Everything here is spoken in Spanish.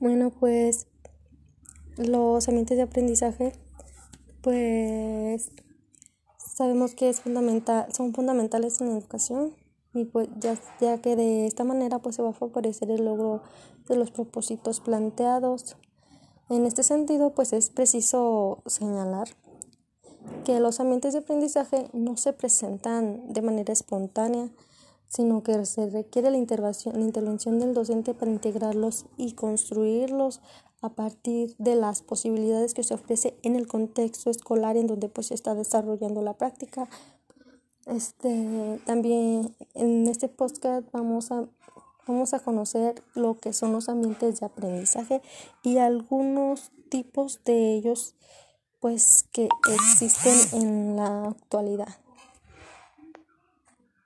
Bueno, pues los ambientes de aprendizaje, pues sabemos que es fundamental, son fundamentales en la educación y pues ya, ya que de esta manera pues se va a favorecer el logro de los propósitos planteados. En este sentido, pues es preciso señalar que los ambientes de aprendizaje no se presentan de manera espontánea, sino que se requiere la intervención, la intervención del docente para integrarlos y construirlos a partir de las posibilidades que se ofrece en el contexto escolar en donde pues se está desarrollando la práctica. Este, también en este podcast vamos a, vamos a conocer lo que son los ambientes de aprendizaje y algunos tipos de ellos pues que existen en la actualidad.